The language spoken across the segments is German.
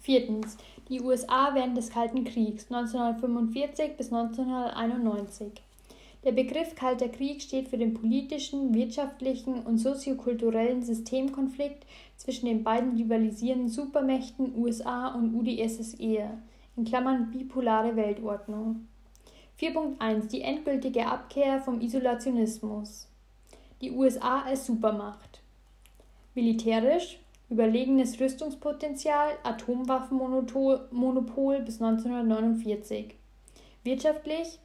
Viertens. Die USA während des Kalten Kriegs 1945 bis 1991. Der Begriff Kalter Krieg steht für den politischen, wirtschaftlichen und soziokulturellen Systemkonflikt zwischen den beiden rivalisierenden Supermächten USA und UdSSR in Klammern bipolare Weltordnung. 4.1 Die endgültige Abkehr vom Isolationismus. Die USA als Supermacht. Militärisch überlegenes Rüstungspotenzial, Atomwaffenmonopol bis 1949. Wirtschaftlich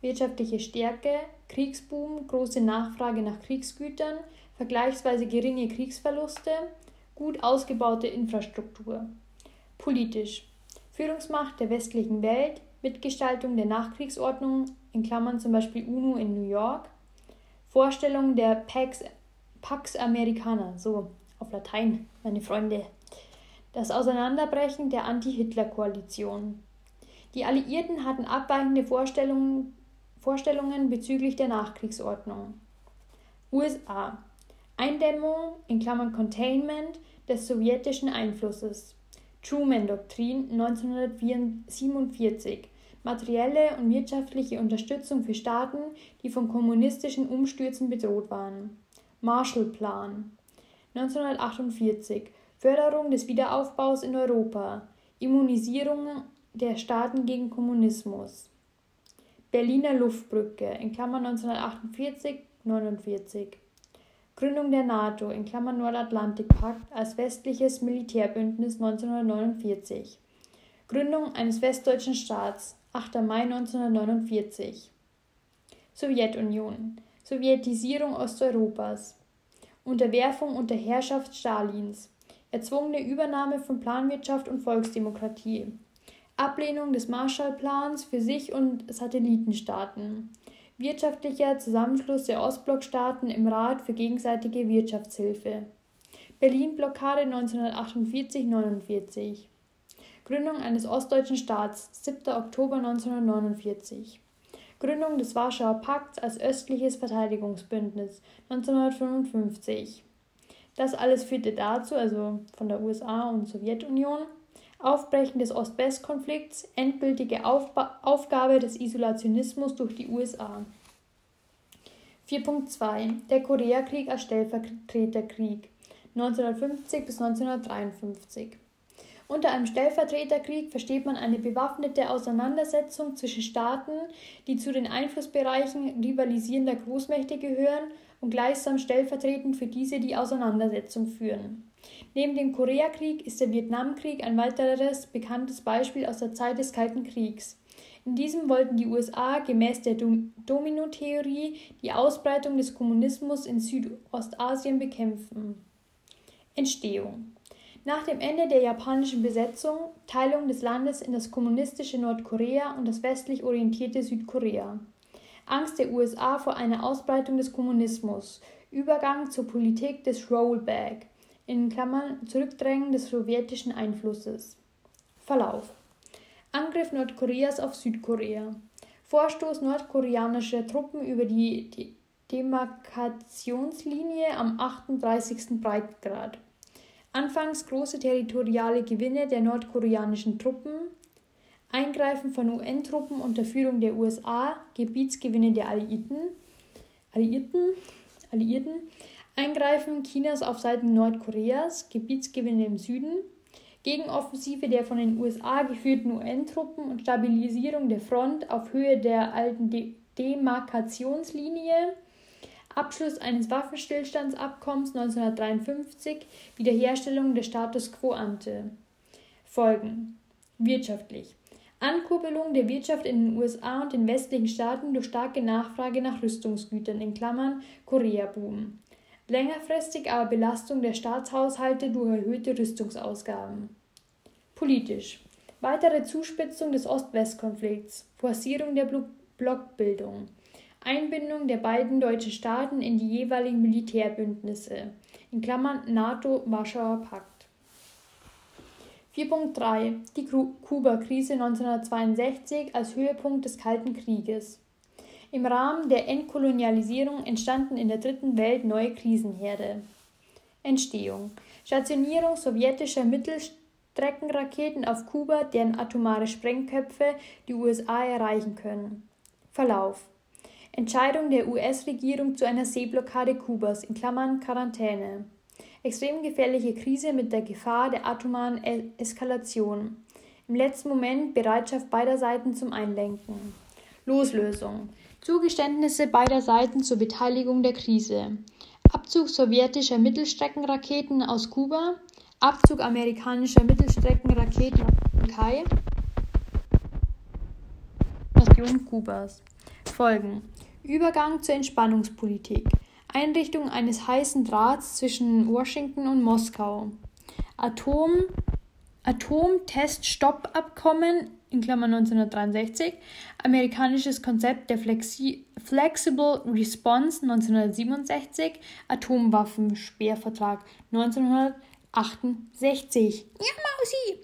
wirtschaftliche Stärke, Kriegsboom, große Nachfrage nach Kriegsgütern, vergleichsweise geringe Kriegsverluste, gut ausgebaute Infrastruktur. Politisch Führungsmacht der westlichen Welt, Mitgestaltung der Nachkriegsordnung, in Klammern zum Beispiel UNO in New York, Vorstellung der Pax, Pax Americana, so auf Latein, meine Freunde, das Auseinanderbrechen der Anti-Hitler-Koalition. Die Alliierten hatten abweichende Vorstellungen, Vorstellungen bezüglich der Nachkriegsordnung. USA Eindämmung in Klammern Containment des sowjetischen Einflusses. Truman-Doktrin 1947 materielle und wirtschaftliche Unterstützung für Staaten, die von kommunistischen Umstürzen bedroht waren. Marshallplan 1948 Förderung des Wiederaufbaus in Europa. Immunisierung der Staaten gegen Kommunismus. Berliner Luftbrücke in Klammern 1948 49 Gründung der NATO in Klammern Nordatlantikpakt als westliches Militärbündnis 1949. Gründung eines westdeutschen Staats 8. Mai 1949. Sowjetunion. Sowjetisierung Osteuropas. Unterwerfung unter Herrschaft Stalins. Erzwungene Übernahme von Planwirtschaft und Volksdemokratie. Ablehnung des Marshallplans für sich und Satellitenstaaten wirtschaftlicher Zusammenschluss der Ostblockstaaten im Rat für gegenseitige Wirtschaftshilfe. Berlin-Blockade 1948-49. Gründung eines ostdeutschen Staats 7. Oktober 1949. Gründung des Warschauer Pakts als östliches Verteidigungsbündnis 1955. Das alles führte dazu, also von der USA und Sowjetunion, Aufbrechen des Ost-West-Konflikts, endgültige Aufba Aufgabe des Isolationismus durch die USA. 4.2 Der Koreakrieg als Stellvertreterkrieg 1950 bis 1953 unter einem Stellvertreterkrieg versteht man eine bewaffnete Auseinandersetzung zwischen Staaten, die zu den Einflussbereichen rivalisierender Großmächte gehören und gleichsam stellvertretend für diese die Auseinandersetzung führen. Neben dem Koreakrieg ist der Vietnamkrieg ein weiteres bekanntes Beispiel aus der Zeit des Kalten Kriegs. In diesem wollten die USA gemäß der Domino-Theorie die Ausbreitung des Kommunismus in Südostasien bekämpfen. Entstehung Nach dem Ende der japanischen Besetzung, Teilung des Landes in das kommunistische Nordkorea und das westlich orientierte Südkorea. Angst der USA vor einer Ausbreitung des Kommunismus, Übergang zur Politik des Rollback, in Klammern Zurückdrängen des sowjetischen Einflusses. Verlauf Angriff Nordkoreas auf Südkorea. Vorstoß nordkoreanischer Truppen über die Demarkationslinie am 38. Breitengrad. Anfangs große territoriale Gewinne der nordkoreanischen Truppen. Eingreifen von UN-Truppen unter Führung der USA. Gebietsgewinne der Alliierten. Alliierten. Alliierten Eingreifen Chinas auf Seiten Nordkoreas, Gebietsgewinne im Süden, Gegenoffensive der von den USA geführten UN-Truppen und Stabilisierung der Front auf Höhe der alten De Demarkationslinie, Abschluss eines Waffenstillstandsabkommens 1953, Wiederherstellung des Status quo ante. Folgen Wirtschaftlich. Ankurbelung der Wirtschaft in den USA und den westlichen Staaten durch starke Nachfrage nach Rüstungsgütern in Klammern Korea-Boom. Längerfristig aber Belastung der Staatshaushalte durch erhöhte Rüstungsausgaben. Politisch. Weitere Zuspitzung des Ost-West-Konflikts, Forcierung der Blockbildung, Einbindung der beiden deutschen Staaten in die jeweiligen Militärbündnisse, in Klammern NATO, Warschauer Pakt. 4.3 Die Kuba-Krise 1962 als Höhepunkt des Kalten Krieges. Im Rahmen der Entkolonialisierung entstanden in der Dritten Welt neue Krisenherde. Entstehung Stationierung sowjetischer Mittel Mittelstreckenraketen auf Kuba, deren atomare Sprengköpfe die USA erreichen können. Verlauf Entscheidung der US-Regierung zu einer Seeblockade Kubas in Klammern (Quarantäne). Extrem gefährliche Krise mit der Gefahr der atomaren Eskalation. Im letzten Moment Bereitschaft beider Seiten zum Einlenken. Loslösung. Zugeständnisse beider Seiten zur Beteiligung der Krise. Abzug sowjetischer Mittelstreckenraketen aus Kuba. Abzug amerikanischer Mittelstreckenraketen aus der Türkei. Invasion Kubas. Folgen Übergang zur Entspannungspolitik. Einrichtung eines heißen Drahts zwischen Washington und Moskau. Atom Atomteststoppabkommen in Klammern 1963, amerikanisches Konzept der Flexi Flexible Response 1967, Atomwaffensperrvertrag 1968. Ja, Mausi!